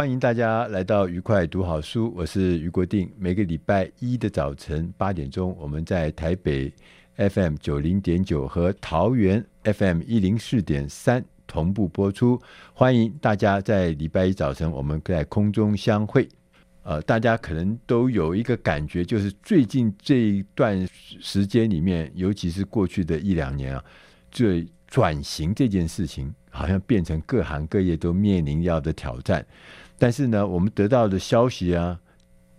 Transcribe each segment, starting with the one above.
欢迎大家来到愉快读好书，我是俞国定。每个礼拜一的早晨八点钟，我们在台北 FM 九零点九和桃园 FM 一零四点三同步播出。欢迎大家在礼拜一早晨我们在空中相会。呃，大家可能都有一个感觉，就是最近这一段时间里面，尤其是过去的一两年啊，最转型这件事情，好像变成各行各业都面临要的挑战。但是呢，我们得到的消息啊，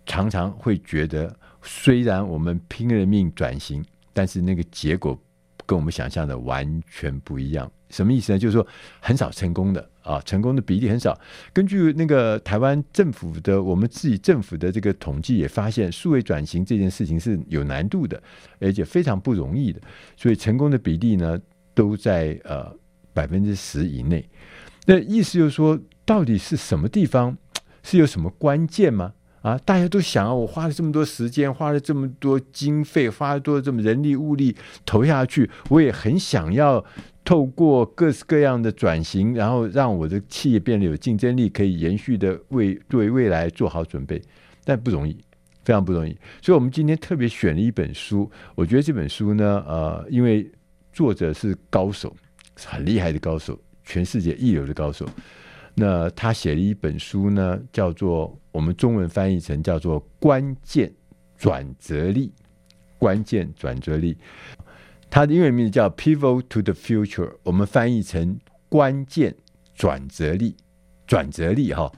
常常会觉得，虽然我们拼了命转型，但是那个结果跟我们想象的完全不一样。什么意思呢？就是说很少成功的啊，成功的比例很少。根据那个台湾政府的，我们自己政府的这个统计也发现，数位转型这件事情是有难度的，而且非常不容易的。所以成功的比例呢，都在呃百分之十以内。那意思就是说。到底是什么地方 是有什么关键吗？啊，大家都想啊，我花了这么多时间，花了这么多经费，花了多这么人力物力投下去，我也很想要透过各式各样的转型，然后让我的企业变得有竞争力，可以延续的为对未来做好准备，但不容易，非常不容易。所以，我们今天特别选了一本书，我觉得这本书呢，呃，因为作者是高手，很厉害的高手，全世界一流的高手。那他写了一本书呢，叫做我们中文翻译成叫做“关键转折力”，关键转折力。他的英文名字叫 “Pivot to the Future”，我们翻译成“关键转折力”，转折力哈。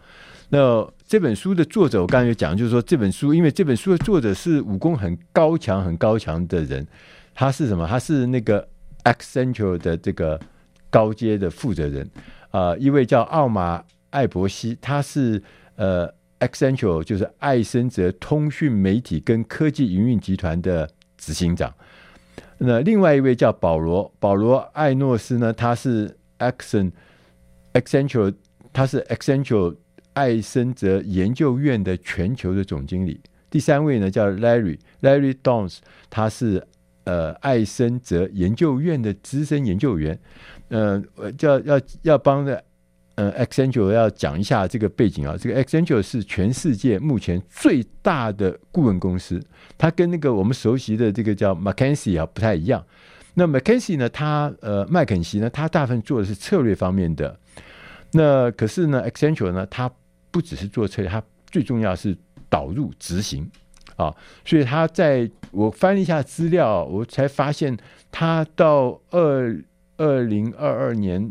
那这本书的作者，我刚才讲，就是说这本书，因为这本书的作者是武功很高强、很高强的人，他是什么？他是那个 Accenture 的这个高阶的负责人。呃，一位叫奥马艾伯西，他是呃，Accenture 就是艾森哲通讯媒体跟科技营运集团的执行长。那另外一位叫保罗保罗艾诺斯呢，他是 Accent Accenture，他是 Accenture 艾森哲研究院的全球的总经理。第三位呢叫 Larry Larry Downs，他是呃艾森哲研究院的资深研究员。呃，叫要要帮的，呃，Accenture 要讲一下这个背景啊。这个 Accenture 是全世界目前最大的顾问公司，它跟那个我们熟悉的这个叫 McKinsey 啊不太一样。那 McKinsey 呢，它呃麦肯锡呢，它大部分做的是策略方面的。那可是呢，Accenture 呢，它不只是做策略，它最重要是导入执行啊。所以他在我翻了一下资料，我才发现他到二。二零二二年，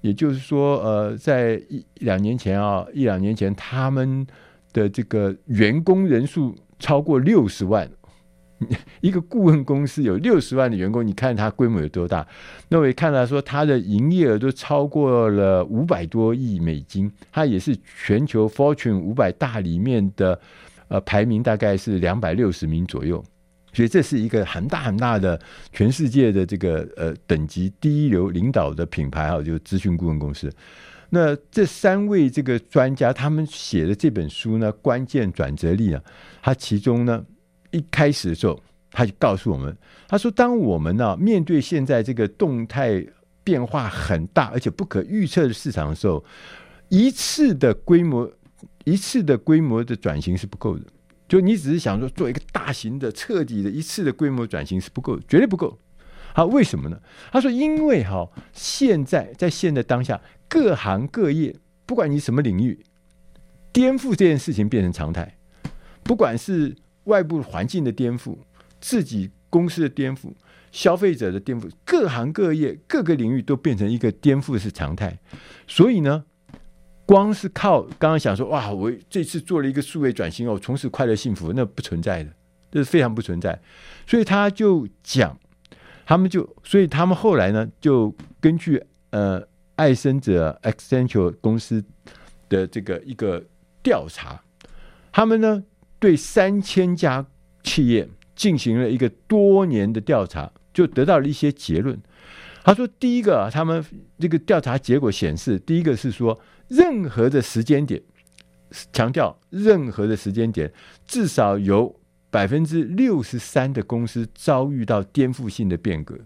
也就是说，呃，在一两年前啊，一两年前，他们的这个员工人数超过六十万，一个顾问公司有六十万的员工，你看它规模有多大？那我也看到说，它的营业额都超过了五百多亿美金，它也是全球 Fortune 五百大里面的呃排名大概是两百六十名左右。所以这是一个很大很大的全世界的这个呃等级第一流领导的品牌哈，就是咨询顾问公司。那这三位这个专家他们写的这本书呢，关键转折力啊，他其中呢一开始的时候他就告诉我们，他说当我们呢面对现在这个动态变化很大而且不可预测的市场的时候，一次的规模一次的规模的转型是不够的。就你只是想说做一个大型的、彻底的一次的规模转型是不够，绝对不够。好，为什么呢？他说，因为哈，现在在现在当下，各行各业，不管你什么领域，颠覆这件事情变成常态。不管是外部环境的颠覆，自己公司的颠覆，消费者的颠覆，各行各业各个领域都变成一个颠覆是常态。所以呢，光是靠刚刚想说哇，我这次做了一个数位转型哦，从此快乐幸福，那不存在的，这是非常不存在。所以他就讲。他们就，所以他们后来呢，就根据呃爱森者 Accenture 公司的这个一个调查，他们呢对三千家企业进行了一个多年的调查，就得到了一些结论。他说，第一个，他们这个调查结果显示，第一个是说，任何的时间点，强调任何的时间点，至少有。百分之六十三的公司遭遇到颠覆性的变革，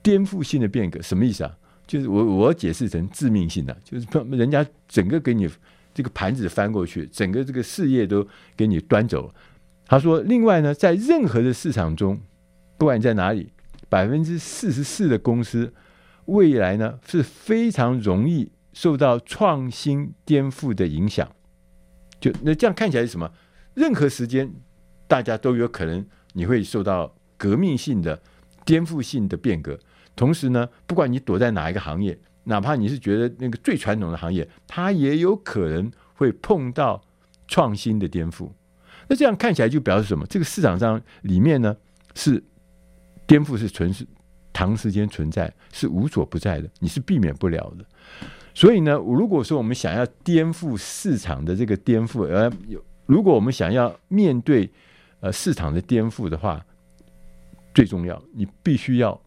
颠覆性的变革什么意思啊？就是我我解释成致命性的，就是人家整个给你这个盘子翻过去，整个这个事业都给你端走了。他说，另外呢，在任何的市场中，不管你在哪里，百分之四十四的公司未来呢是非常容易受到创新颠覆的影响。就那这样看起来是什么？任何时间。大家都有可能，你会受到革命性的、颠覆性的变革。同时呢，不管你躲在哪一个行业，哪怕你是觉得那个最传统的行业，它也有可能会碰到创新的颠覆。那这样看起来就表示什么？这个市场上里面呢，是颠覆是存是长时间存在，是无所不在的，你是避免不了的。所以呢，如果说我们想要颠覆市场的这个颠覆，而有如果我们想要面对。呃，市场的颠覆的话，最重要，你必须要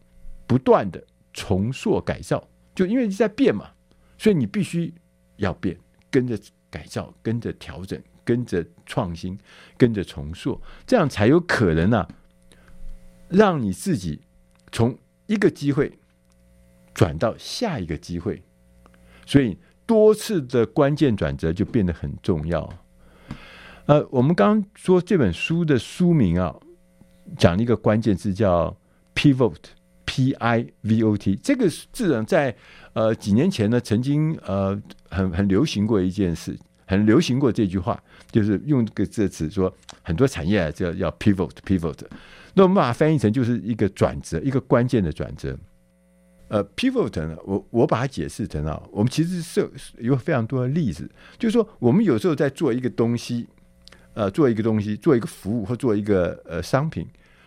不断的重塑改造，就因为你在变嘛，所以你必须要变，跟着改造，跟着调整，跟着创新，跟着重塑，这样才有可能啊，让你自己从一个机会转到下一个机会，所以多次的关键转折就变得很重要。呃，我们刚说这本书的书名啊，讲了一个关键字叫 “pivot”，P-I-V-O-T。这个字呢，在呃几年前呢，曾经呃很很流行过一件事，很流行过这句话，就是用这个这词说很多产业啊，叫要 pivot，pivot。那我们把它翻译成就是一个转折，一个关键的转折。呃，pivot 呢，我我把它解释成啊，我们其实是有非常多的例子，就是说我们有时候在做一个东西。呃，做一个东西，做一个服务，或做一个呃商品，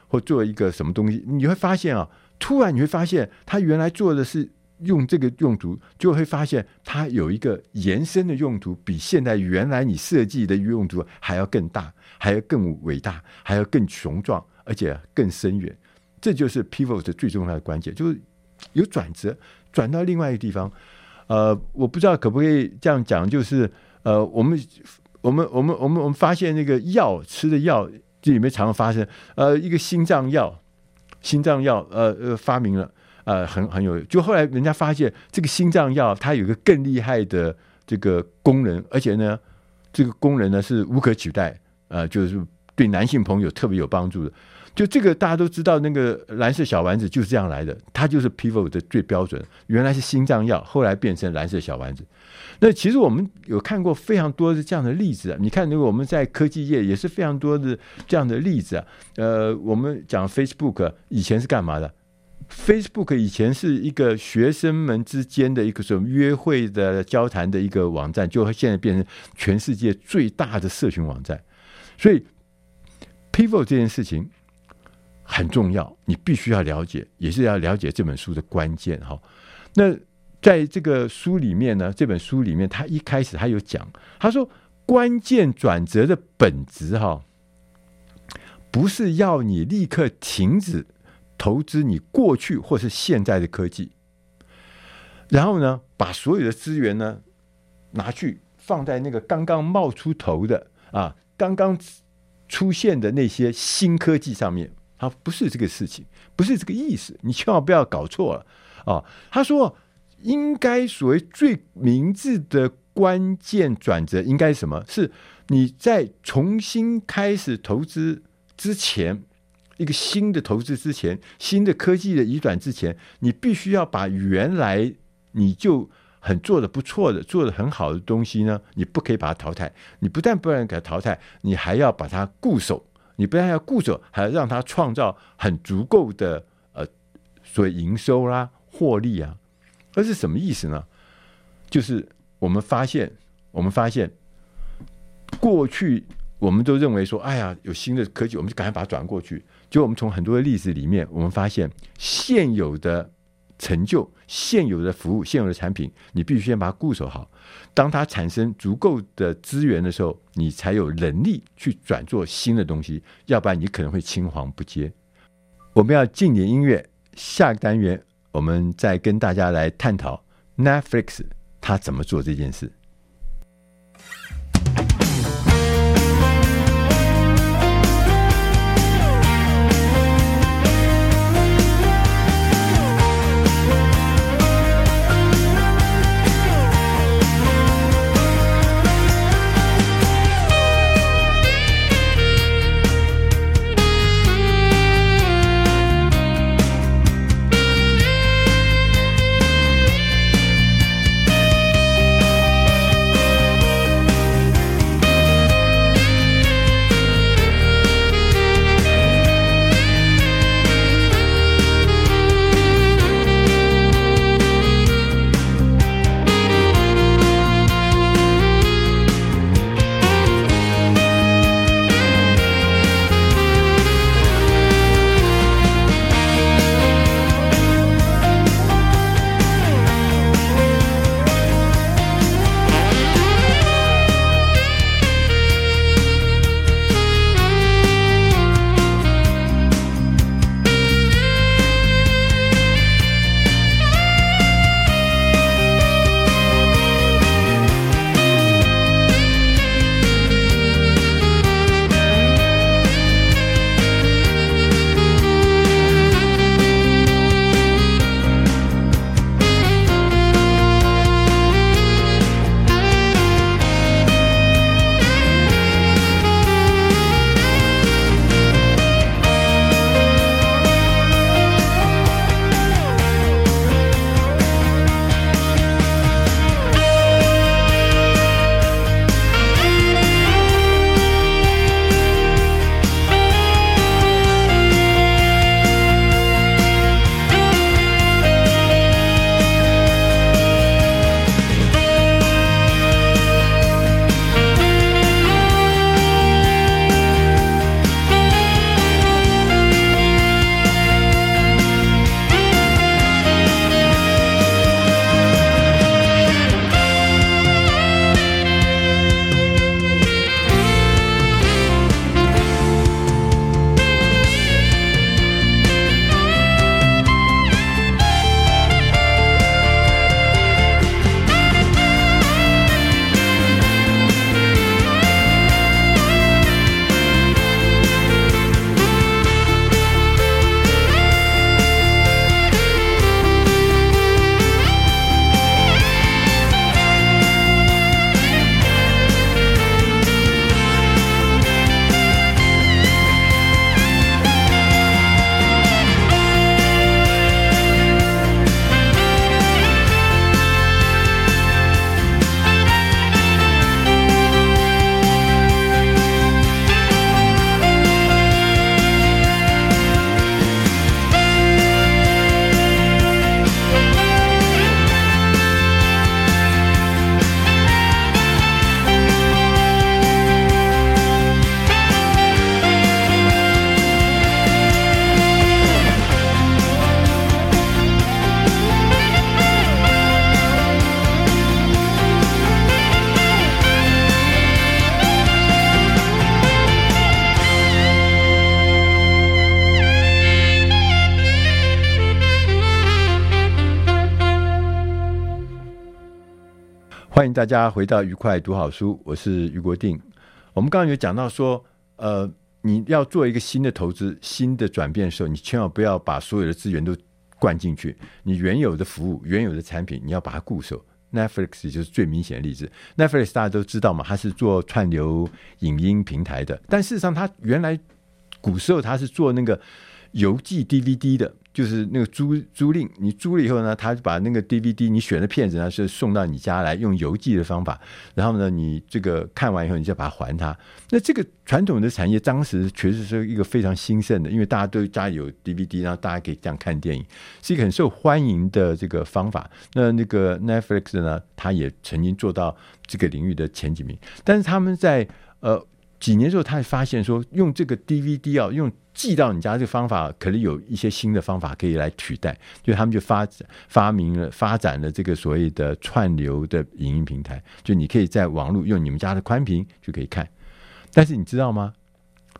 或做一个什么东西，你会发现啊，突然你会发现，它原来做的是用这个用途，就会发现它有一个延伸的用途，比现在原来你设计的用途还要更大，还要更伟大，还要更雄壮，而且更深远。这就是 pivot 最重要的关键，就是有转折，转到另外一个地方。呃，我不知道可不可以这样讲，就是呃，我们。我们我们我们我们发现那个药吃的药这里面常常发生呃一个心脏药心脏药呃呃发明了呃很很有就后来人家发现这个心脏药它有一个更厉害的这个功能，而且呢这个功能呢是无可取代呃就是对男性朋友特别有帮助的。就这个大家都知道，那个蓝色小丸子就是这样来的，它就是 pivot 的最标准。原来是心脏药，后来变成蓝色小丸子。那其实我们有看过非常多的这样的例子啊。你看，如果我们在科技业也是非常多的这样的例子啊。呃，我们讲 Facebook 以前是干嘛的？Facebook 以前是一个学生们之间的一个什么约会的交谈的一个网站，就现在变成全世界最大的社群网站。所以 pivot 这件事情。很重要，你必须要了解，也是要了解这本书的关键哈。那在这个书里面呢，这本书里面，他一开始他有讲，他说关键转折的本质哈，不是要你立刻停止投资你过去或是现在的科技，然后呢，把所有的资源呢拿去放在那个刚刚冒出头的啊，刚刚出现的那些新科技上面。他不是这个事情，不是这个意思，你千万不要搞错了啊！他说，应该所谓最明智的关键转折应该是什么？是你在重新开始投资之前，一个新的投资之前，新的科技的移转之前，你必须要把原来你就很做的不错的、做的很好的东西呢，你不可以把它淘汰。你不但不能给它淘汰，你还要把它固守。你不但要固守，还要让它创造很足够的呃，所谓营收啦、获利啊。那是什么意思呢？就是我们发现，我们发现过去我们都认为说，哎呀，有新的科技，我们就赶快把它转过去。就我们从很多的例子里面，我们发现现有的成就、现有的服务、现有的产品，你必须先把它固守好。当它产生足够的资源的时候，你才有能力去转做新的东西。要不然，你可能会青黄不接。我们要静点音乐，下个单元我们再跟大家来探讨 Netflix。它怎么做这件事？大家回到愉快读好书，我是余国定。我们刚刚有讲到说，呃，你要做一个新的投资、新的转变的时候，你千万不要把所有的资源都灌进去。你原有的服务、原有的产品，你要把它固守。Netflix 就是最明显的例子。Netflix 大家都知道嘛，它是做串流影音平台的，但事实上它原来古时候它是做那个邮寄 DVD 的。就是那个租租赁，你租了以后呢，他就把那个 DVD 你选的片子呢，是送到你家来，用邮寄的方法。然后呢，你这个看完以后，你就把它还他。那这个传统的产业当时确实是一个非常兴盛的，因为大家都家里有 DVD，然后大家可以这样看电影，是一个很受欢迎的这个方法。那那个 Netflix 呢，他也曾经做到这个领域的前几名。但是他们在呃几年之后，他发现说，用这个 DVD 啊用。寄到你家这个方法，可能有一些新的方法可以来取代，就他们就发发明了发展了这个所谓的串流的影音平台，就你可以在网络用你们家的宽频就可以看。但是你知道吗？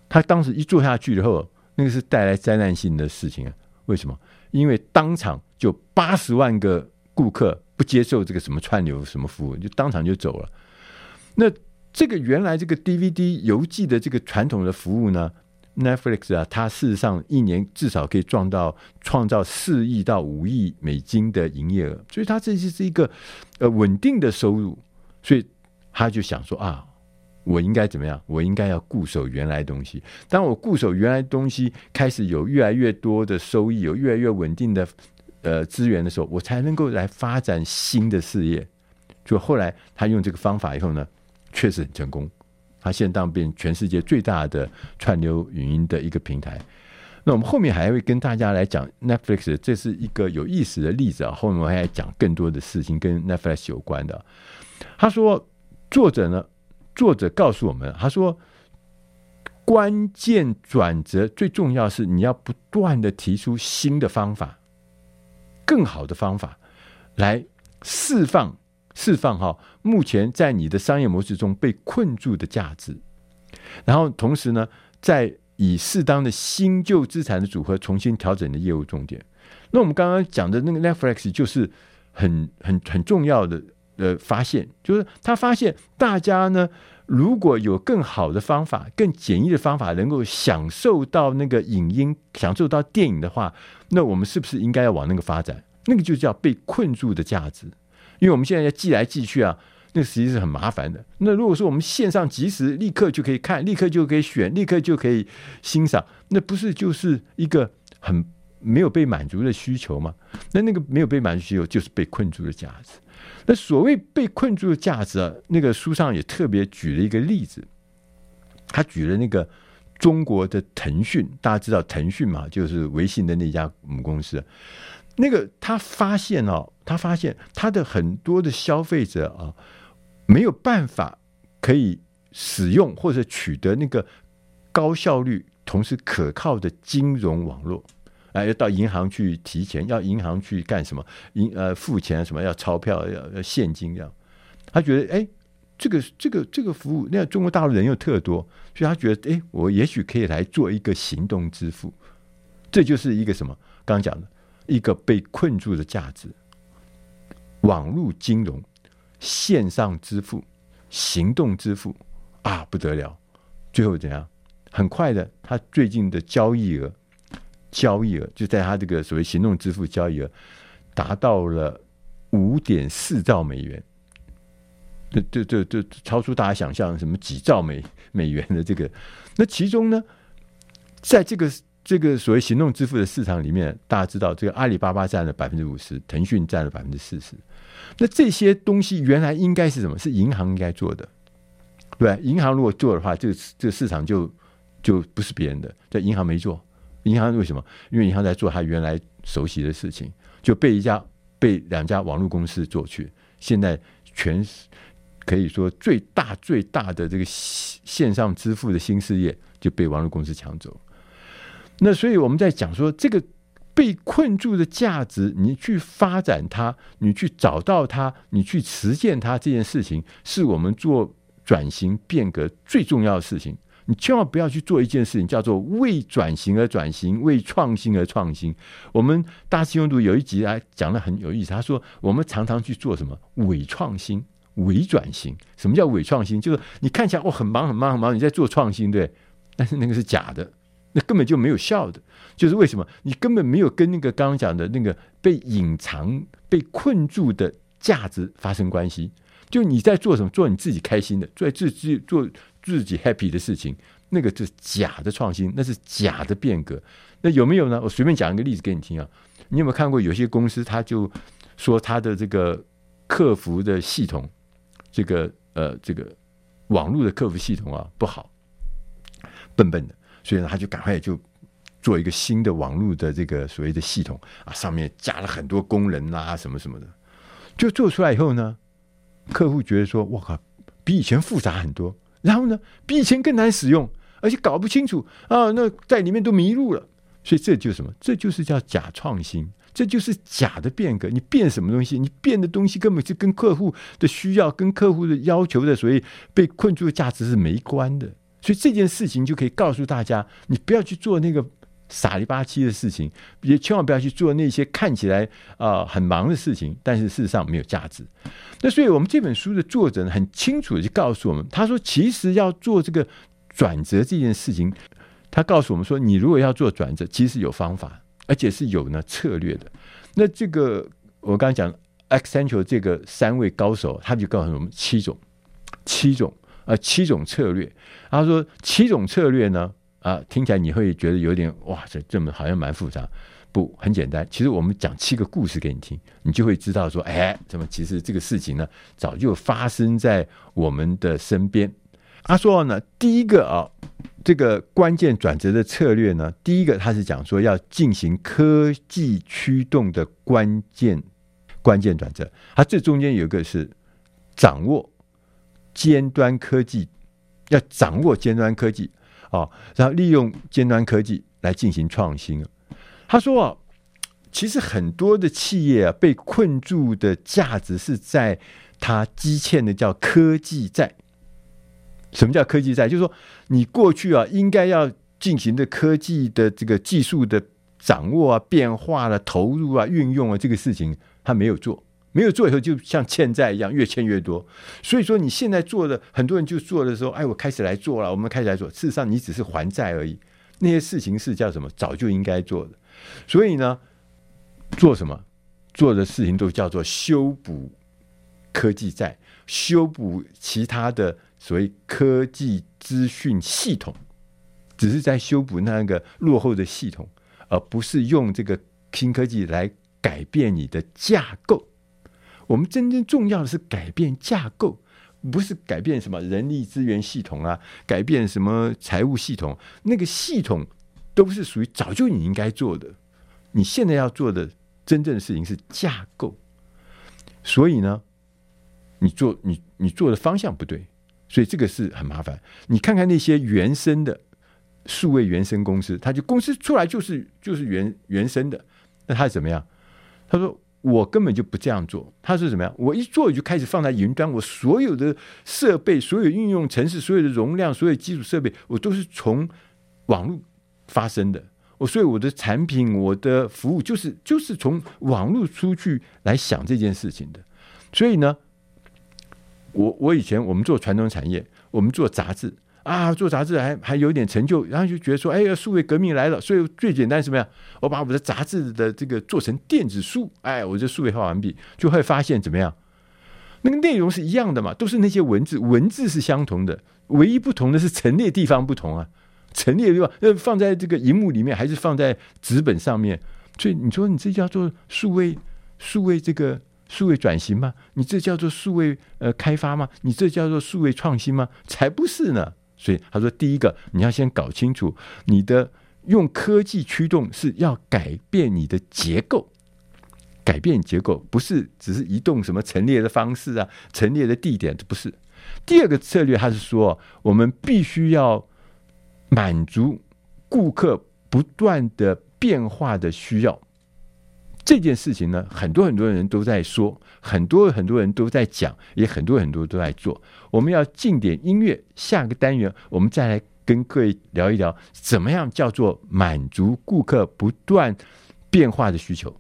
他当时一做下去以后，那个是带来灾难性的事情啊！为什么？因为当场就八十万个顾客不接受这个什么串流什么服务，就当场就走了。那这个原来这个 DVD 邮寄的这个传统的服务呢？Netflix 啊，它事实上一年至少可以赚到创造四亿到五亿美金的营业额，所以它这就是一个呃稳定的收入，所以他就想说啊，我应该怎么样？我应该要固守原来东西。当我固守原来东西，开始有越来越多的收益，有越来越稳定的呃资源的时候，我才能够来发展新的事业。就后来他用这个方法以后呢，确实很成功。它现在当变全世界最大的串流语音的一个平台。那我们后面还会跟大家来讲 Netflix，这是一个有意思的例子啊。后面我还要讲更多的事情跟 Netflix 有关的。他说，作者呢，作者告诉我们，他说，关键转折最重要是你要不断的提出新的方法，更好的方法来释放。释放哈，目前在你的商业模式中被困住的价值，然后同时呢，在以适当的新旧资产的组合重新调整的业务重点。那我们刚刚讲的那个 Netflix 就是很很很重要的呃发现，就是他发现大家呢，如果有更好的方法、更简易的方法，能够享受到那个影音、享受到电影的话，那我们是不是应该要往那个发展？那个就叫被困住的价值。因为我们现在要寄来寄去啊，那实际是很麻烦的。那如果说我们线上即时立刻就可以看，立刻就可以选，立刻就可以欣赏，那不是就是一个很没有被满足的需求吗？那那个没有被满足需求就是被困住的价值。那所谓被困住的价值啊，那个书上也特别举了一个例子，他举了那个中国的腾讯，大家知道腾讯嘛，就是微信的那家母公司。那个他发现哦，他发现他的很多的消费者啊，没有办法可以使用或者取得那个高效率、同时可靠的金融网络，哎，要到银行去提钱，要银行去干什么？银呃付钱什么？要钞票，要现金这样。他觉得哎，这个这个这个服务，那中国大陆人又特多，所以他觉得哎，我也许可以来做一个行动支付，这就是一个什么？刚刚讲的。一个被困住的价值，网络金融、线上支付、行动支付啊，不得了！最后怎样？很快的，他最近的交易额，交易额就在他这个所谓行动支付交易额达到了五点四兆美元，这这这这超出大家想象，什么几兆美美元的这个。那其中呢，在这个。这个所谓行动支付的市场里面，大家知道，这个阿里巴巴占了百分之五十，腾讯占了百分之四十。那这些东西原来应该是什么？是银行应该做的，对，银行如果做的话，这个这市场就就不是别人的。在银行没做，银行为什么？因为银行在做他原来熟悉的事情，就被一家被两家网络公司做去。现在全可以说最大最大的这个线上支付的新事业就被网络公司抢走。那所以我们在讲说，这个被困住的价值，你去发展它，你去找到它，你去实践它，这件事情是我们做转型变革最重要的事情。你千万不要去做一件事情，叫做为转型而转型，为创新而创新。我们大师兄读有一集啊，讲的很有意思。他说，我们常常去做什么伪创新、伪转型。什么叫伪创新？就是你看起来哦很忙很忙很忙，你在做创新，对，但是那个是假的。那根本就没有效的，就是为什么你根本没有跟那个刚刚讲的那个被隐藏、被困住的价值发生关系。就你在做什么，做你自己开心的，做自己做自己 happy 的事情，那个就是假的创新，那是假的变革。那有没有呢？我随便讲一个例子给你听啊。你有没有看过有些公司，他就说他的这个客服的系统，这个呃这个网络的客服系统啊不好，笨笨的，所以呢他就赶快就做一个新的网络的这个所谓的系统啊，上面加了很多功能啊什么什么的，就做出来以后呢。客户觉得说：“我靠，比以前复杂很多，然后呢，比以前更难使用，而且搞不清楚啊，那在里面都迷路了。所以这就是什么？这就是叫假创新，这就是假的变革。你变什么东西？你变的东西根本就跟客户的需要、跟客户的要求的，所以被困住的价值是没关的。所以这件事情就可以告诉大家，你不要去做那个。”傻里吧唧的事情，也千万不要去做那些看起来啊、很忙的事情，但是事实上没有价值。那所以我们这本书的作者呢，很清楚的就告诉我们，他说，其实要做这个转折这件事情，他告诉我们说，你如果要做转折，其实有方法，而且是有呢策略的。那这个我刚才讲 Accenture 这个三位高手，他就告诉我们七种，七种、呃、七种策略。他说七种策略呢。啊，听起来你会觉得有点哇，这这么好像蛮复杂。不，很简单。其实我们讲七个故事给你听，你就会知道说，哎，怎么其实这个事情呢，早就发生在我们的身边。他说呢，第一个啊，这个关键转折的策略呢，第一个他是讲说要进行科技驱动的关键关键转折。它这中间有一个是掌握尖端科技，要掌握尖端科技。哦，然后利用尖端科技来进行创新。他说啊，其实很多的企业啊，被困住的价值是在它积欠的叫科技债。什么叫科技债？就是说，你过去啊，应该要进行的科技的这个技术的掌握啊、变化了、啊、投入啊、运用啊，这个事情他没有做。没有做以后，就像欠债一样，越欠越多。所以说，你现在做的，很多人就做的时候，哎，我开始来做了，我们开始来做。事实上，你只是还债而已。那些事情是叫什么？早就应该做的。所以呢，做什么？做的事情都叫做修补科技债，修补其他的所谓科技资讯系统，只是在修补那个落后的系统，而不是用这个新科技来改变你的架构。我们真正重要的是改变架构，不是改变什么人力资源系统啊，改变什么财务系统。那个系统都是属于早就你应该做的。你现在要做的真正的事情是架构。所以呢，你做你你做的方向不对，所以这个是很麻烦。你看看那些原生的数位原生公司，他就公司出来就是就是原原生的，那他怎么样？他说。我根本就不这样做，他是怎么样？我一做就开始放在云端，我所有的设备、所有应用程式、所有的容量、所有基础设备，我都是从网络发生的。我所以我的产品、我的服务，就是就是从网络出去来想这件事情的。所以呢，我我以前我们做传统产业，我们做杂志。啊，做杂志还还有点成就，然后就觉得说，哎呀，数位革命来了，所以最简单什么样？我把我的杂志的这个做成电子书，哎，我就数位化完毕，就会发现怎么样？那个内容是一样的嘛，都是那些文字，文字是相同的，唯一不同的是陈列地方不同啊，陈列地方呃放在这个荧幕里面，还是放在纸本上面？所以你说你这叫做数位数位这个数位转型吗？你这叫做数位呃开发吗？你这叫做数位创新吗？才不是呢！所以他说，第一个你要先搞清楚，你的用科技驱动是要改变你的结构，改变结构不是只是移动什么陈列的方式啊，陈列的地点，这不是。第二个策略，他是说，我们必须要满足顾客不断的变化的需要。这件事情呢，很多很多人都在说，很多很多人都在讲，也很多很多都在做。我们要进点音乐，下个单元我们再来跟各位聊一聊，怎么样叫做满足顾客不断变化的需求。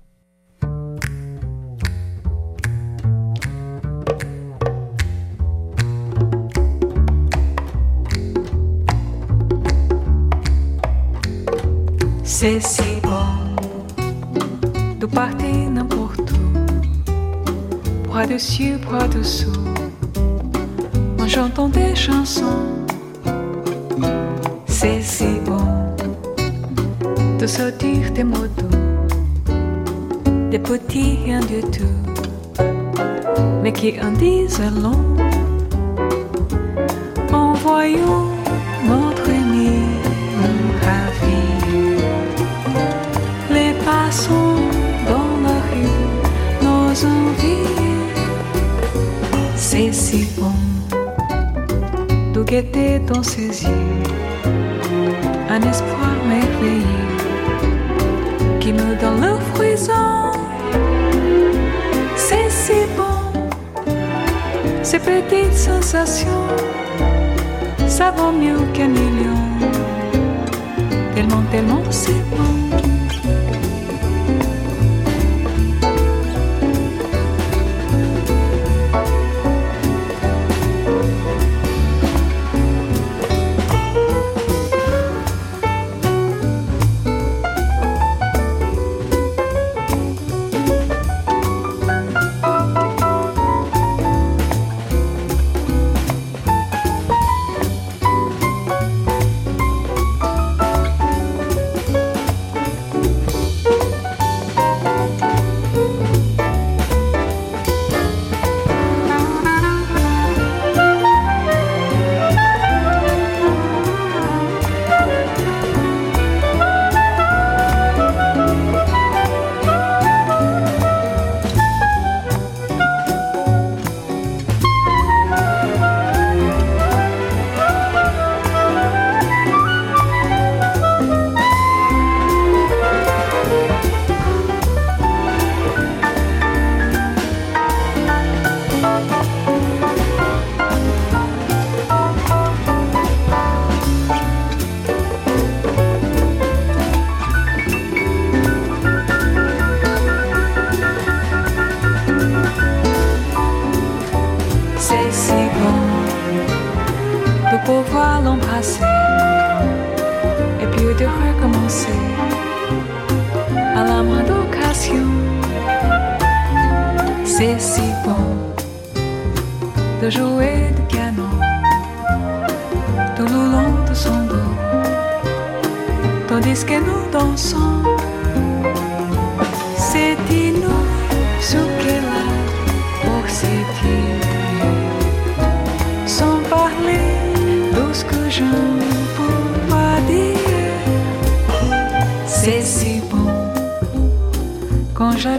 Bras dessus, bras dessous, en chantant des chansons. C'est si bon de sortir des mots doux, des petits rien du tout, mais qui en disent long. En voyant guetter dans ses yeux un espoir merveilleux qui me donne le frisson. C'est si bon, ces petites sensations, ça vaut mieux qu'un million. Tellement, tellement c'est bon.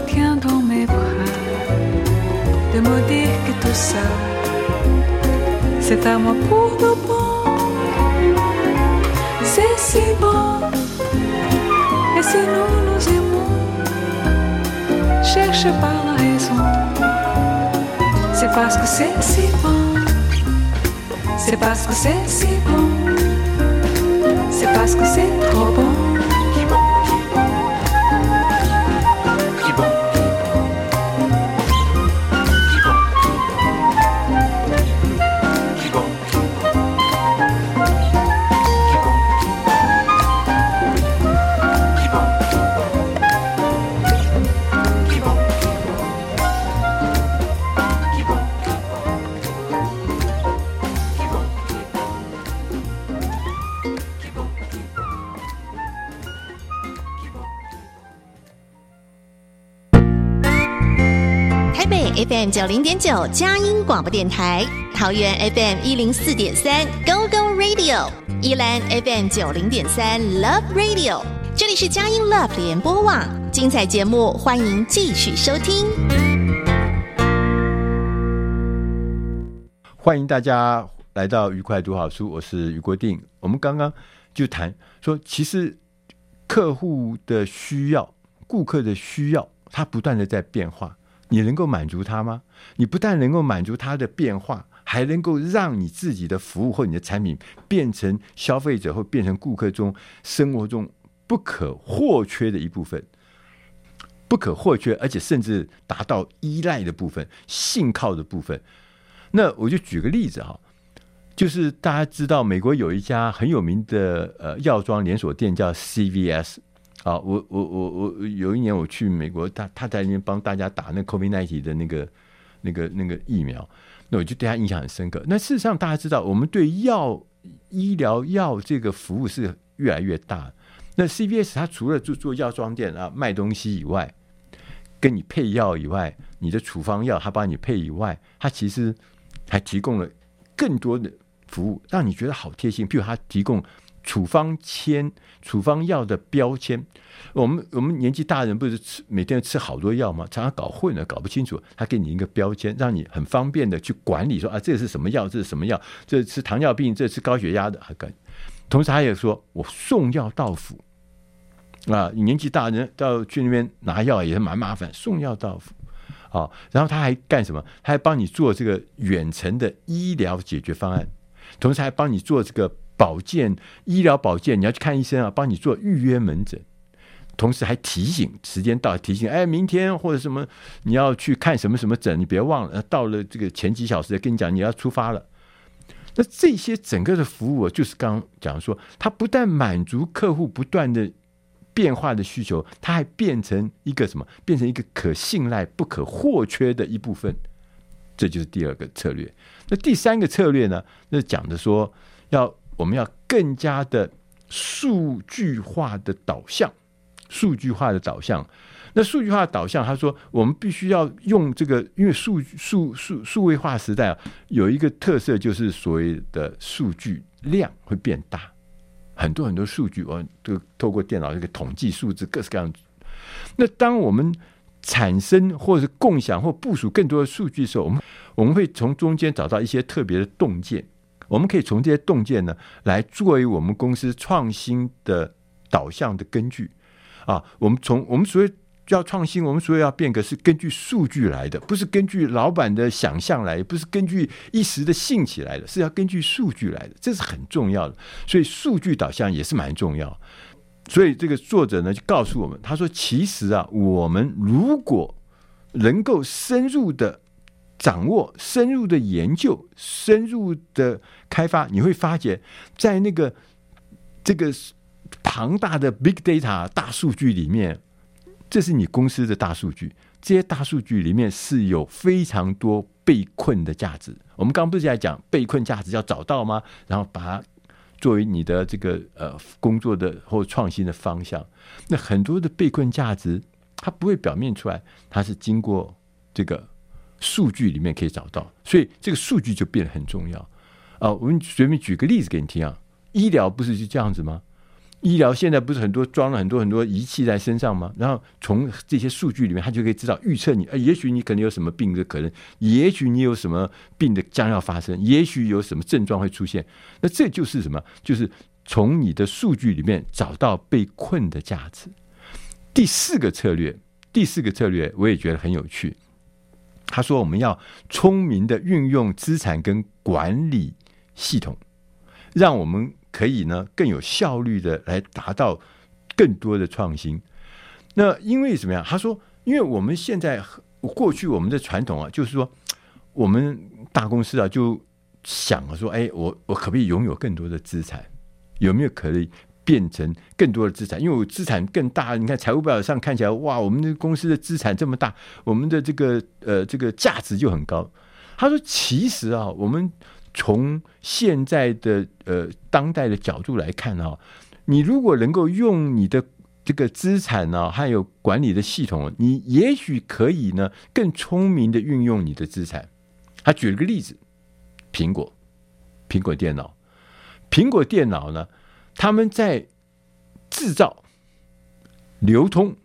Tiens dans mes bras de me dire que tout ça c'est à moi pour de bon. C'est si bon et si nous nous aimons, cherche pas la raison. C'est parce que c'est si bon. C'est parce que c'est si bon. C'est parce que c'est trop bon. 九零点九佳音广播电台，桃园 FM 一零四点三 Go Go Radio，宜兰 FM 九零点三 Love Radio，这里是佳音 Love 联播网，精彩节目欢迎继续收听。欢迎大家来到愉快读好书，我是余国定。我们刚刚就谈说，其实客户的需要、顾客的需要，它不断的在变化。你能够满足他吗？你不但能够满足他的变化，还能够让你自己的服务或你的产品变成消费者或变成顾客中生活中不可或缺的一部分，不可或缺，而且甚至达到依赖的部分、信靠的部分。那我就举个例子哈，就是大家知道美国有一家很有名的呃药妆连锁店叫 CVS。啊，我我我我有一年我去美国，他他在那边帮大家打那 COVID-19 的那个那个那个疫苗，那我就对他印象很深刻。那事实上，大家知道，我们对药、医疗药这个服务是越来越大。那 CVS 它除了做做药妆店啊卖东西以外，跟你配药以外，你的处方药它帮你配以外，它其实还提供了更多的服务，让你觉得好贴心。譬如它提供处方签、处方药的标签。我们我们年纪大人不是吃每天吃好多药吗？常常搞混了，搞不清楚。他给你一个标签，让你很方便的去管理说，啊，这是什么药？这是什么药？这是糖尿病，这是高血压的。还同时他也说我送药到府。啊，年纪大人到去那边拿药也是蛮麻烦，送药到府啊。然后他还干什么？他还帮你做这个远程的医疗解决方案，同时还帮你做这个保健医疗保健。你要去看医生啊，帮你做预约门诊，同时还提醒时间到，提醒哎，明天或者什么你要去看什么什么诊，你别忘了。到了这个前几小时跟你讲你要出发了。那这些整个的服务，就是刚刚讲说，它不但满足客户不断的。变化的需求，它还变成一个什么？变成一个可信赖、不可或缺的一部分。这就是第二个策略。那第三个策略呢？那讲的说，要我们要更加的数据化的导向，数据化的导向。那数据化的导向，他说，我们必须要用这个，因为数数数数位化时代啊，有一个特色就是所谓的数据量会变大。很多很多数据，我都透过电脑这个统计数字，各式各样。那当我们产生或者是共享或部署更多的数据的时候，我们我们会从中间找到一些特别的洞见。我们可以从这些洞见呢，来作为我们公司创新的导向的根据啊。我们从我们所谓。要创新，我们所以要变革，是根据数据来的，不是根据老板的想象来，不是根据一时的兴起来的，是要根据数据来的，这是很重要的。所以数据导向也是蛮重要。所以这个作者呢就告诉我们，他说：“其实啊，我们如果能够深入的掌握、深入的研究、深入的开发，你会发觉，在那个这个庞大的 big data 大数据里面。”这是你公司的大数据，这些大数据里面是有非常多被困的价值。我们刚刚不是在讲被困价值要找到吗？然后把它作为你的这个呃工作的或创新的方向。那很多的被困价值，它不会表面出来，它是经过这个数据里面可以找到，所以这个数据就变得很重要啊。我们随便举个例子给你听啊，医疗不是就这样子吗？医疗现在不是很多装了很多很多仪器在身上吗？然后从这些数据里面，他就可以知道预测你，呃，也许你可能有什么病的可能，也许你有什么病的将要发生，也许有什么症状会出现。那这就是什么？就是从你的数据里面找到被困的价值。第四个策略，第四个策略我也觉得很有趣。他说我们要聪明的运用资产跟管理系统，让我们。可以呢，更有效率的来达到更多的创新。那因为怎么样？他说，因为我们现在过去我们的传统啊，就是说我们大公司啊，就想说，哎，我我可不可以拥有更多的资产？有没有可以变成更多的资产？因为我资产更大，你看财务报表上看起来，哇，我们的公司的资产这么大，我们的这个呃这个价值就很高。他说，其实啊，我们。从现在的呃当代的角度来看啊，你如果能够用你的这个资产呢，还有管理的系统，你也许可以呢更聪明的运用你的资产。他举了个例子，苹果，苹果电脑，苹果电脑呢，他们在制造、流通，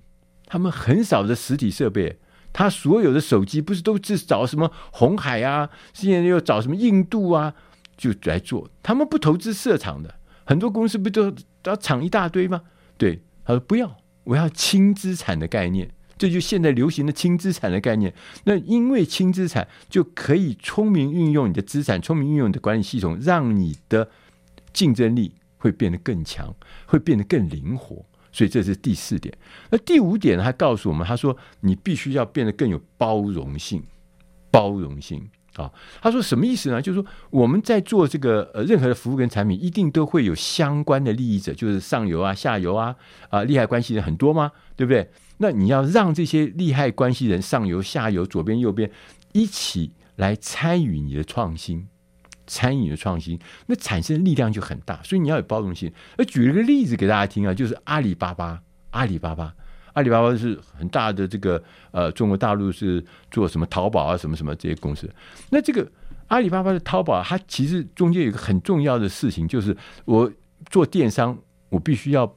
他们很少的实体设备。他所有的手机不是都是找什么红海啊，现在又找什么印度啊，就来做。他们不投资设厂的，很多公司不都都要厂一大堆吗？对，他说不要，我要轻资产的概念，这就现在流行的轻资产的概念。那因为轻资产就可以聪明运用你的资产，聪明运用你的管理系统，让你的竞争力会变得更强，会变得更灵活。所以这是第四点。那第五点，他告诉我们，他说你必须要变得更有包容性，包容性啊。他说什么意思呢？就是说我们在做这个呃任何的服务跟产品，一定都会有相关的利益者，就是上游啊、下游啊啊利害关系人很多吗？对不对？那你要让这些利害关系人上游、下游、左边、右边一起来参与你的创新，餐饮的创新，那产生的力量就很大。所以你要有包容性。那举了个例子给大家听啊，就是阿里巴巴，阿里巴巴，阿里巴巴是很大的这个呃，中国大陆是做什么淘宝啊，什么什么这些公司。那这个阿里巴巴的淘宝，它其实中间有一个很重要的事情，就是我做电商，我必须要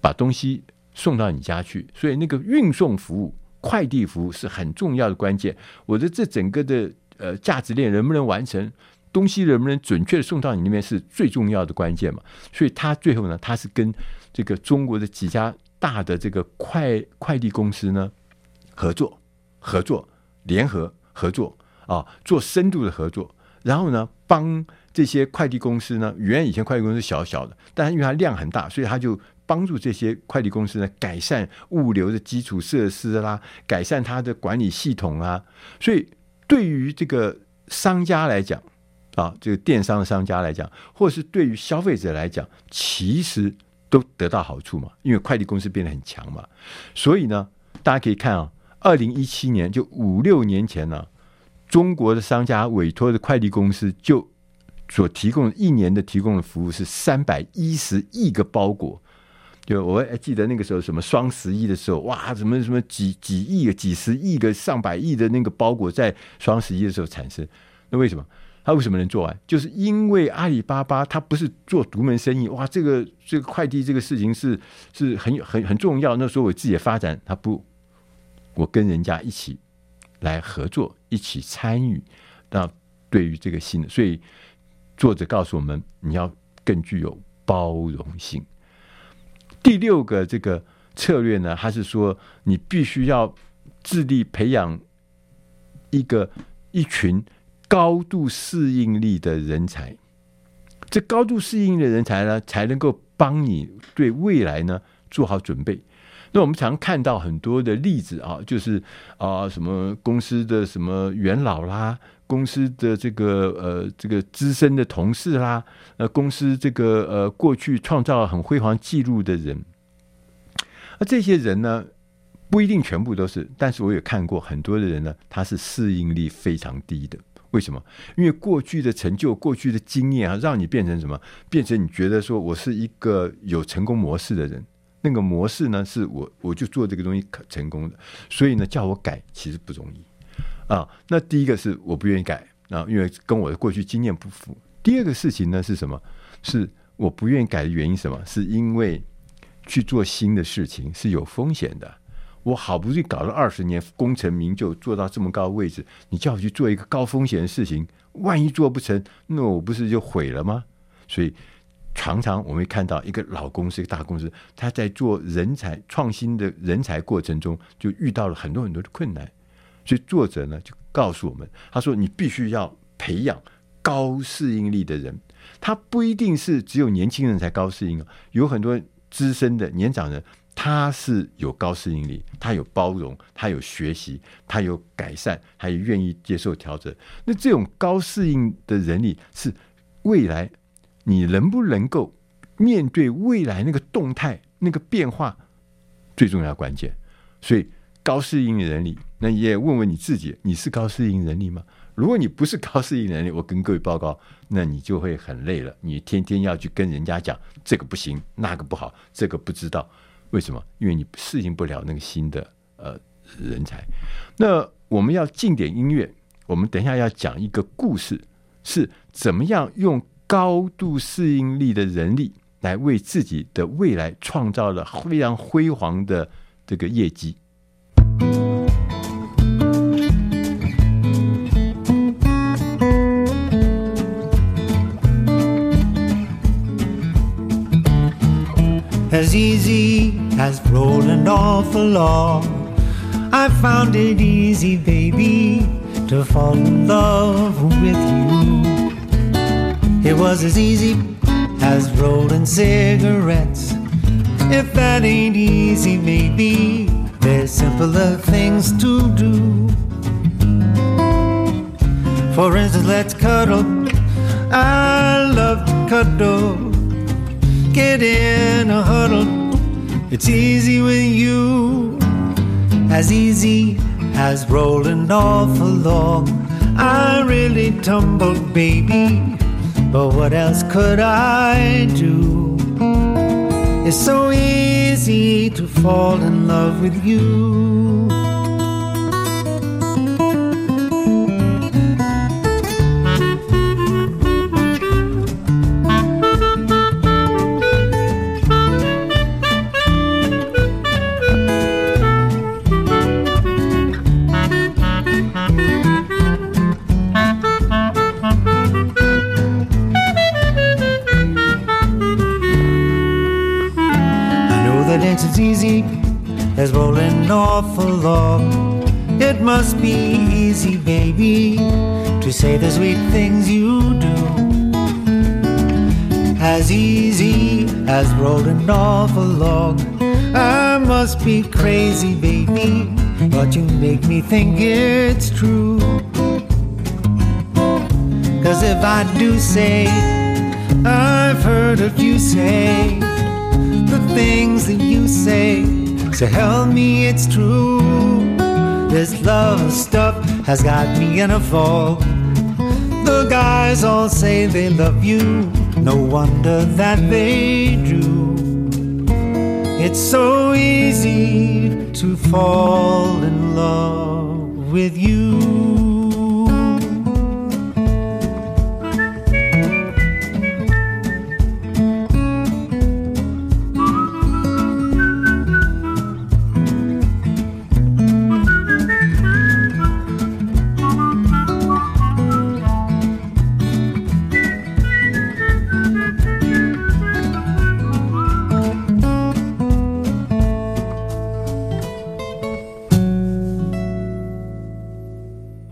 把东西送到你家去，所以那个运送服务。快递服务是很重要的关键，我的这整个的呃价值链能不能完成，东西能不能准确的送到你那边是最重要的关键嘛。所以他最后呢，他是跟这个中国的几家大的这个快快递公司呢合作、合作、联合合作啊，做深度的合作，然后呢帮这些快递公司呢，原来以前快递公司小小的，但是因为它量很大，所以他就。帮助这些快递公司呢，改善物流的基础设施啦，改善它的管理系统啊。所以对于这个商家来讲啊，这个电商的商家来讲，或是对于消费者来讲，其实都得到好处嘛。因为快递公司变得很强嘛。所以呢，大家可以看啊，二零一七年就五六年前呢，中国的商家委托的快递公司就所提供一年的提供的服务是三百一十亿个包裹。就我还记得那个时候，什么双十一的时候，哇，什么什么几几亿、几十亿个、上百亿的那个包裹在双十一的时候产生。那为什么？他为什么能做完？就是因为阿里巴巴他不是做独门生意，哇，这个这个快递这个事情是是很很很重要。那时候我自己的发展，他不，我跟人家一起来合作，一起参与。那对于这个新的，所以作者告诉我们，你要更具有包容性。第六个这个策略呢，他是说你必须要致力培养一个一群高度适应力的人才。这高度适应的人才呢，才能够帮你对未来呢做好准备。那我们常看到很多的例子啊，就是啊什么公司的什么元老啦。公司的这个呃，这个资深的同事啦，呃，公司这个呃，过去创造很辉煌记录的人，而这些人呢，不一定全部都是，但是我也看过很多的人呢，他是适应力非常低的。为什么？因为过去的成就、过去的经验啊，让你变成什么？变成你觉得说我是一个有成功模式的人，那个模式呢，是我我就做这个东西可成功的，所以呢，叫我改其实不容易。啊，那第一个是我不愿意改啊，因为跟我的过去经验不符。第二个事情呢是什么？是我不愿意改的原因什么？是因为去做新的事情是有风险的。我好不容易搞了二十年功成名就，做到这么高的位置，你叫我去做一个高风险的事情，万一做不成，那我不是就毁了吗？所以常常我们会看到一个老公司、一个大公司，他在做人才创新的人才过程中，就遇到了很多很多的困难。所以作者呢就告诉我们，他说：“你必须要培养高适应力的人，他不一定是只有年轻人才高适应啊，有很多资深的年长人，他是有高适应力，他有包容，他有学习，他有改善，他也愿意接受调整。那这种高适应的人力，是未来你能不能够面对未来那个动态、那个变化最重要关键。所以。”高适应人力，那也问问你自己，你是高适应人力吗？如果你不是高适应人力，我跟各位报告，那你就会很累了。你天天要去跟人家讲这个不行，那个不好，这个不知道为什么？因为你适应不了那个新的呃人才。那我们要进点音乐，我们等一下要讲一个故事，是怎么样用高度适应力的人力来为自己的未来创造了非常辉煌的这个业绩。As easy as rolling off a log, I found it easy, baby, to fall in love with you. It was as easy as rolling cigarettes. If that ain't easy, maybe there's simpler things to do. For instance, let's cuddle. I love to cuddle get in a huddle. It's easy with you, as easy as rolling off awful log. I really tumbled, baby, but what else could I do? It's so easy to fall in love with you. As rolling off a log. It must be easy, baby, to say the sweet things you do. As easy as rolling off a log. I must be crazy, baby, but you make me think it's true. Cause if I do say, I've heard of you say, the things that you say. So help me, it's true. This love stuff has got me in a fog. The guys all say they love you. No wonder that they do. It's so easy to fall in love with you.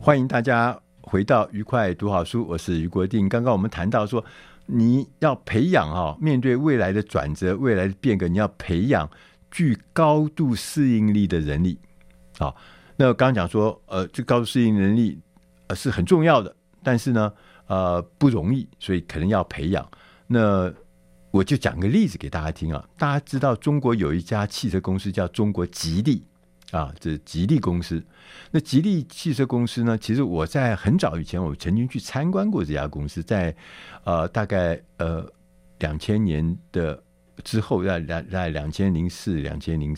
欢迎大家回到愉快读好书，我是余国定。刚刚我们谈到说，你要培养哈，面对未来的转折、未来的变革，你要培养具高度适应力的人力。好，那刚刚讲说，呃，这高度适应能力呃是很重要的，但是呢，呃，不容易，所以可能要培养。那我就讲个例子给大家听啊，大家知道中国有一家汽车公司叫中国吉利。啊，这吉利公司。那吉利汽车公司呢？其实我在很早以前，我曾经去参观过这家公司，在呃大概呃两千年的之后，在两在两千零四、两千零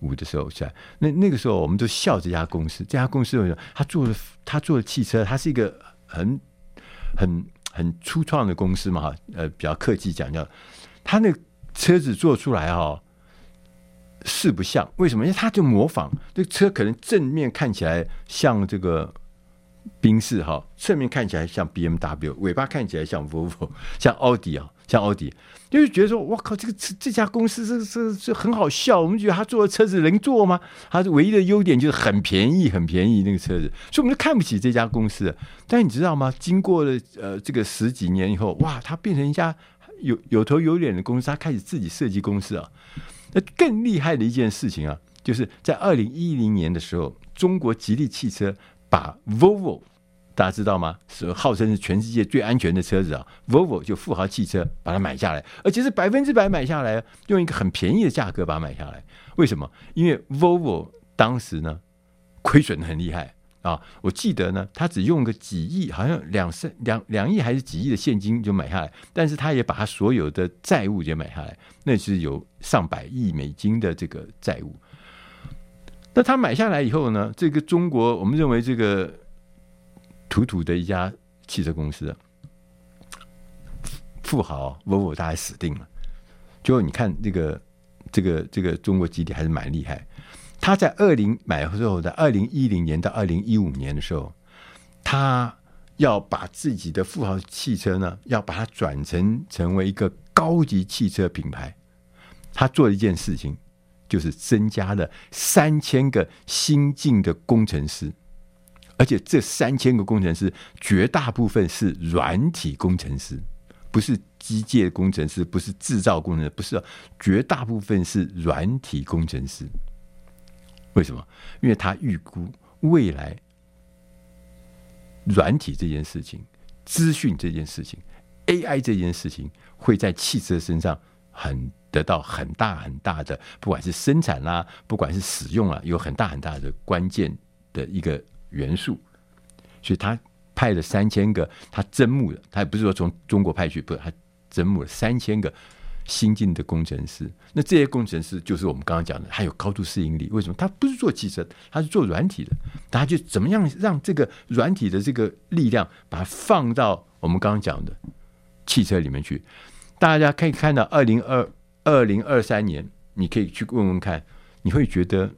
五的时候，在那那个时候，我们都笑这家公司。这家公司为什么？他做的他做的汽车，它是一个很很很初创的公司嘛，呃，比较客气讲叫，他那车子做出来哈。四不像，为什么？因为他就模仿这车，可能正面看起来像这个宾士哈，侧面看起来像 BMW，尾巴看起来像 Volvo，像奥迪啊，像奥迪，就是觉得说，我靠，这个这家公司这这这很好笑。我们觉得他做的车子能做吗？他唯一的优点就是很便宜，很便宜那个车子，所以我们就看不起这家公司。但你知道吗？经过了呃这个十几年以后，哇，他变成一家有有头有脸的公司，他开始自己设计公司啊。那更厉害的一件事情啊，就是在二零一零年的时候，中国吉利汽车把 Volvo，大家知道吗？是号称是全世界最安全的车子啊，Volvo 就富豪汽车把它买下来，而且是百分之百买下来，用一个很便宜的价格把它买下来。为什么？因为 Volvo 当时呢亏损得很厉害。啊，我记得呢，他只用个几亿，好像两三两两亿还是几亿的现金就买下来，但是他也把他所有的债务也买下来，那是有上百亿美金的这个债务。那他买下来以后呢，这个中国我们认为这个土土的一家汽车公司，富豪 Volvo 大概死定了。就你看这个这个这个中国基地还是蛮厉害。他在二零买之后，在二零一零年到二零一五年的时候，他要把自己的富豪汽车呢，要把它转成成为一个高级汽车品牌。他做了一件事情，就是增加了三千个新进的工程师，而且这三千个工程师绝大部分是软体工程师，不是机械工程师，不是制造工程师，不是，绝大部分是软体工程师。为什么？因为他预估未来软体这件事情、资讯这件事情、AI 这件事情，会在汽车身上很得到很大很大的，不管是生产啦，不管是使用啊，有很大很大的关键的一个元素，所以他派了三千个，他征募的，他也不是说从中国派去，不是，他征募了三千个新进的工程师。那这些工程师就是我们刚刚讲的，他有高度适应力。为什么？他不是做汽车，他是做软体的。他就怎么样让这个软体的这个力量，把它放到我们刚刚讲的汽车里面去。大家可以看到，二零二二零二三年，你可以去问问看，你会觉得。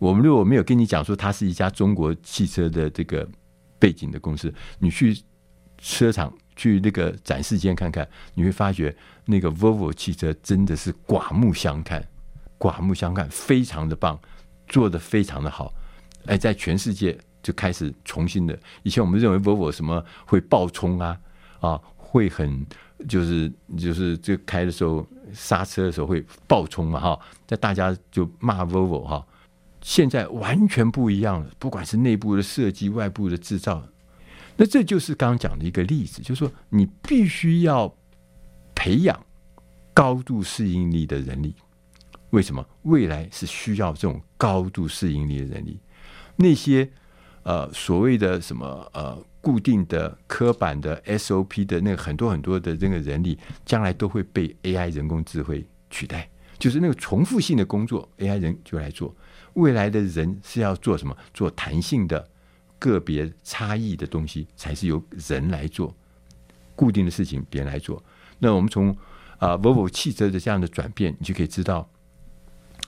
我们如果没有跟你讲说它是一家中国汽车的这个背景的公司，你去车厂去那个展示间看看，你会发觉那个 Volvo 汽车真的是刮目相看，刮目相看，非常的棒，做得非常的好，哎，在全世界就开始重新的。以前我们认为 Volvo 什么会爆冲啊啊，会很就是就是这开的时候刹车的时候会爆冲嘛哈，在大家就骂 Volvo 哈。现在完全不一样了，不管是内部的设计、外部的制造，那这就是刚刚讲的一个例子，就是说你必须要培养高度适应力的人力。为什么？未来是需要这种高度适应力的人力。那些呃所谓的什么呃固定的、刻板的 SOP 的那个很多很多的这个人力，将来都会被 AI 人工智慧取代。就是那个重复性的工作，AI 人就来做。未来的人是要做什么？做弹性的、个别差异的东西，才是由人来做。固定的事情别人来做。那我们从啊、呃、Volvo 汽车的这样的转变，你就可以知道，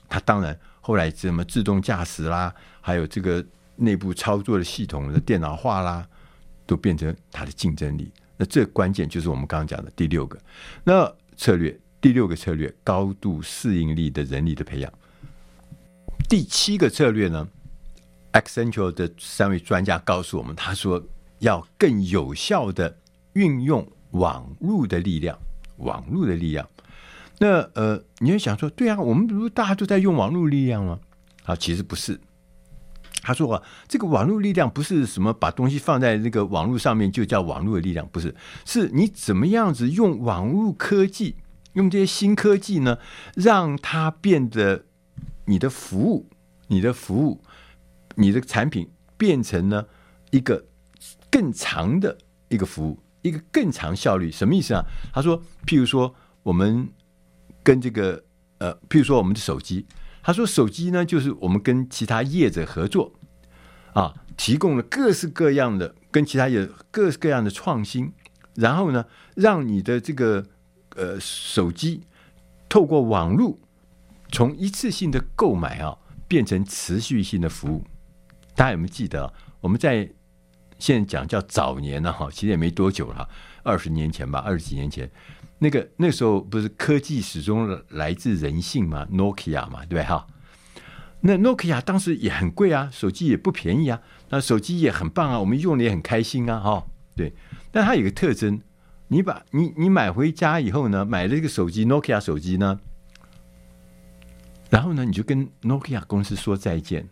它当然后来怎么自动驾驶啦，还有这个内部操作的系统的电脑化啦，都变成它的竞争力。那这关键就是我们刚刚讲的第六个那策略。第六个策略，高度适应力的人力的培养。第七个策略呢，Accenture 的三位专家告诉我们，他说要更有效的运用网络的力量，网络的力量。那呃，你会想说，对啊，我们不是大家都在用网络力量吗？啊，其实不是。他说啊，这个网络力量不是什么把东西放在那个网络上面就叫网络的力量，不是，是你怎么样子用网络科技。用这些新科技呢，让它变得你的服务、你的服务、你的产品变成了一个更长的一个服务，一个更长效率。什么意思啊？他说，譬如说我们跟这个呃，譬如说我们的手机，他说手机呢，就是我们跟其他业者合作啊，提供了各式各样的跟其他业各式各样的创新，然后呢，让你的这个。呃，手机透过网络从一次性的购买啊，变成持续性的服务。大家有没有记得？我们在现在讲叫早年呢，哈，其实也没多久了，二十年前吧，二十几年前，那个那时候不是科技始终来自人性嘛，Nokia 嘛，对？哈，那 Nokia 当时也很贵啊，手机也不便宜啊，那手机也很棒啊，我们用的也很开心啊，哈，对。但它有个特征。你把你你买回家以后呢，买了这个手机，Nokia 手机呢，然后呢，你就跟 Nokia 公司说再见。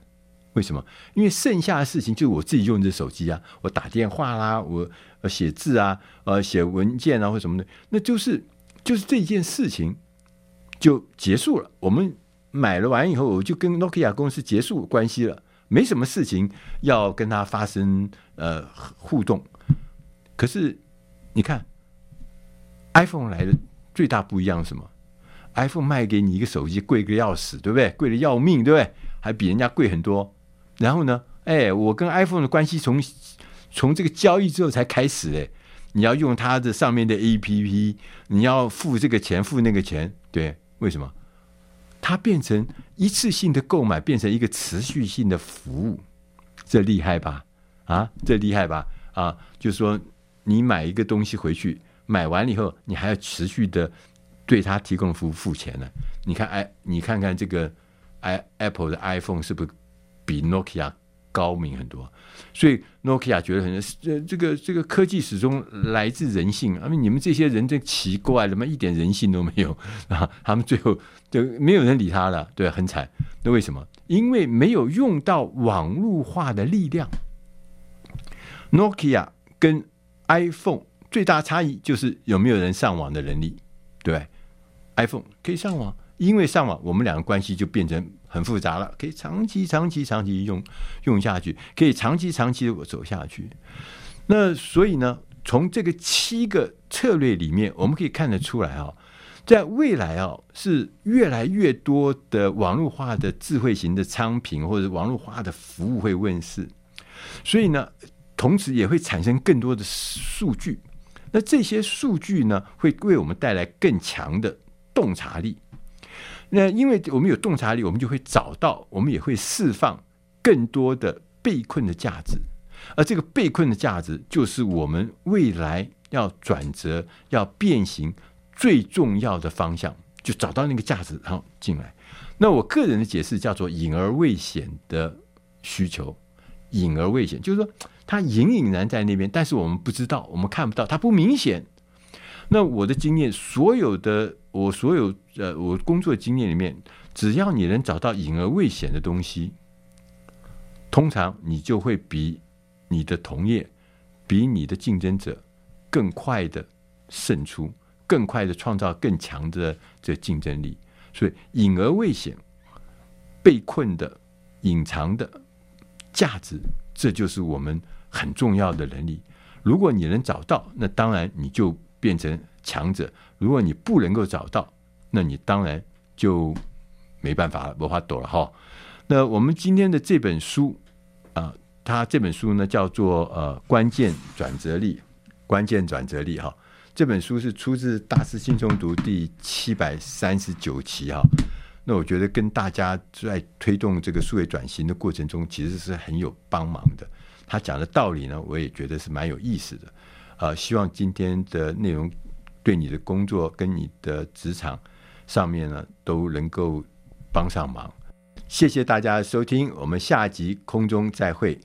为什么？因为剩下的事情就是我自己用这手机啊，我打电话啦，我写字啊，呃，写文件啊或什么的，那就是就是这件事情就结束了。我们买了完以后，我就跟 Nokia 公司结束关系了，没什么事情要跟他发生呃互动。可是你看。iPhone 来的最大不一样是什么？iPhone 卖给你一个手机贵个要死，对不对？贵的要命，对不对？还比人家贵很多。然后呢，哎，我跟 iPhone 的关系从从这个交易之后才开始哎，你要用它的上面的 APP，你要付这个钱付那个钱，对？为什么？它变成一次性的购买，变成一个持续性的服务，这厉害吧？啊，这厉害吧？啊，就是说你买一个东西回去。买完了以后，你还要持续的对他提供服务付钱呢？你看，哎，你看看这个 i Apple 的 iPhone 是不是比 Nokia 高明很多？所以 Nokia 觉得很这这个这个科技始终来自人性。啊，你们这些人真奇怪，怎么一点人性都没有 啊？他们最后就没有人理他了，对，很惨。那为什么？因为没有用到网络化的力量。Nokia 跟 iPhone。最大差异就是有没有人上网的能力，对，iPhone 可以上网，因为上网，我们两个关系就变成很复杂了，可以长期、长期、长期用用下去，可以长期、长期的走下去。那所以呢，从这个七个策略里面，我们可以看得出来啊，在未来啊，是越来越多的网络化的智慧型的商品或者网络化的服务会问世，所以呢，同时也会产生更多的数据。那这些数据呢，会为我们带来更强的洞察力。那因为我们有洞察力，我们就会找到，我们也会释放更多的被困的价值。而这个被困的价值，就是我们未来要转折、要变形最重要的方向。就找到那个价值，然后进来。那我个人的解释叫做“隐而未显”的需求，“隐而未显”就是说。它隐隐然在那边，但是我们不知道，我们看不到，它不明显。那我的经验，所有的我所有呃，我工作经验里面，只要你能找到隐而未显的东西，通常你就会比你的同业、比你的竞争者更快的胜出，更快的创造更强的这竞争力。所以，隐而未显、被困的、隐藏的价值，这就是我们。很重要的能力，如果你能找到，那当然你就变成强者；如果你不能够找到，那你当然就没办法了，没法躲了哈。那我们今天的这本书啊，它这本书呢叫做呃关键转折力，关键转折力哈。这本书是出自《大师轻松读》第七百三十九期哈。那我觉得跟大家在推动这个数位转型的过程中，其实是很有帮忙的。他讲的道理呢，我也觉得是蛮有意思的，呃，希望今天的内容对你的工作跟你的职场上面呢都能够帮上忙。谢谢大家的收听，我们下集空中再会。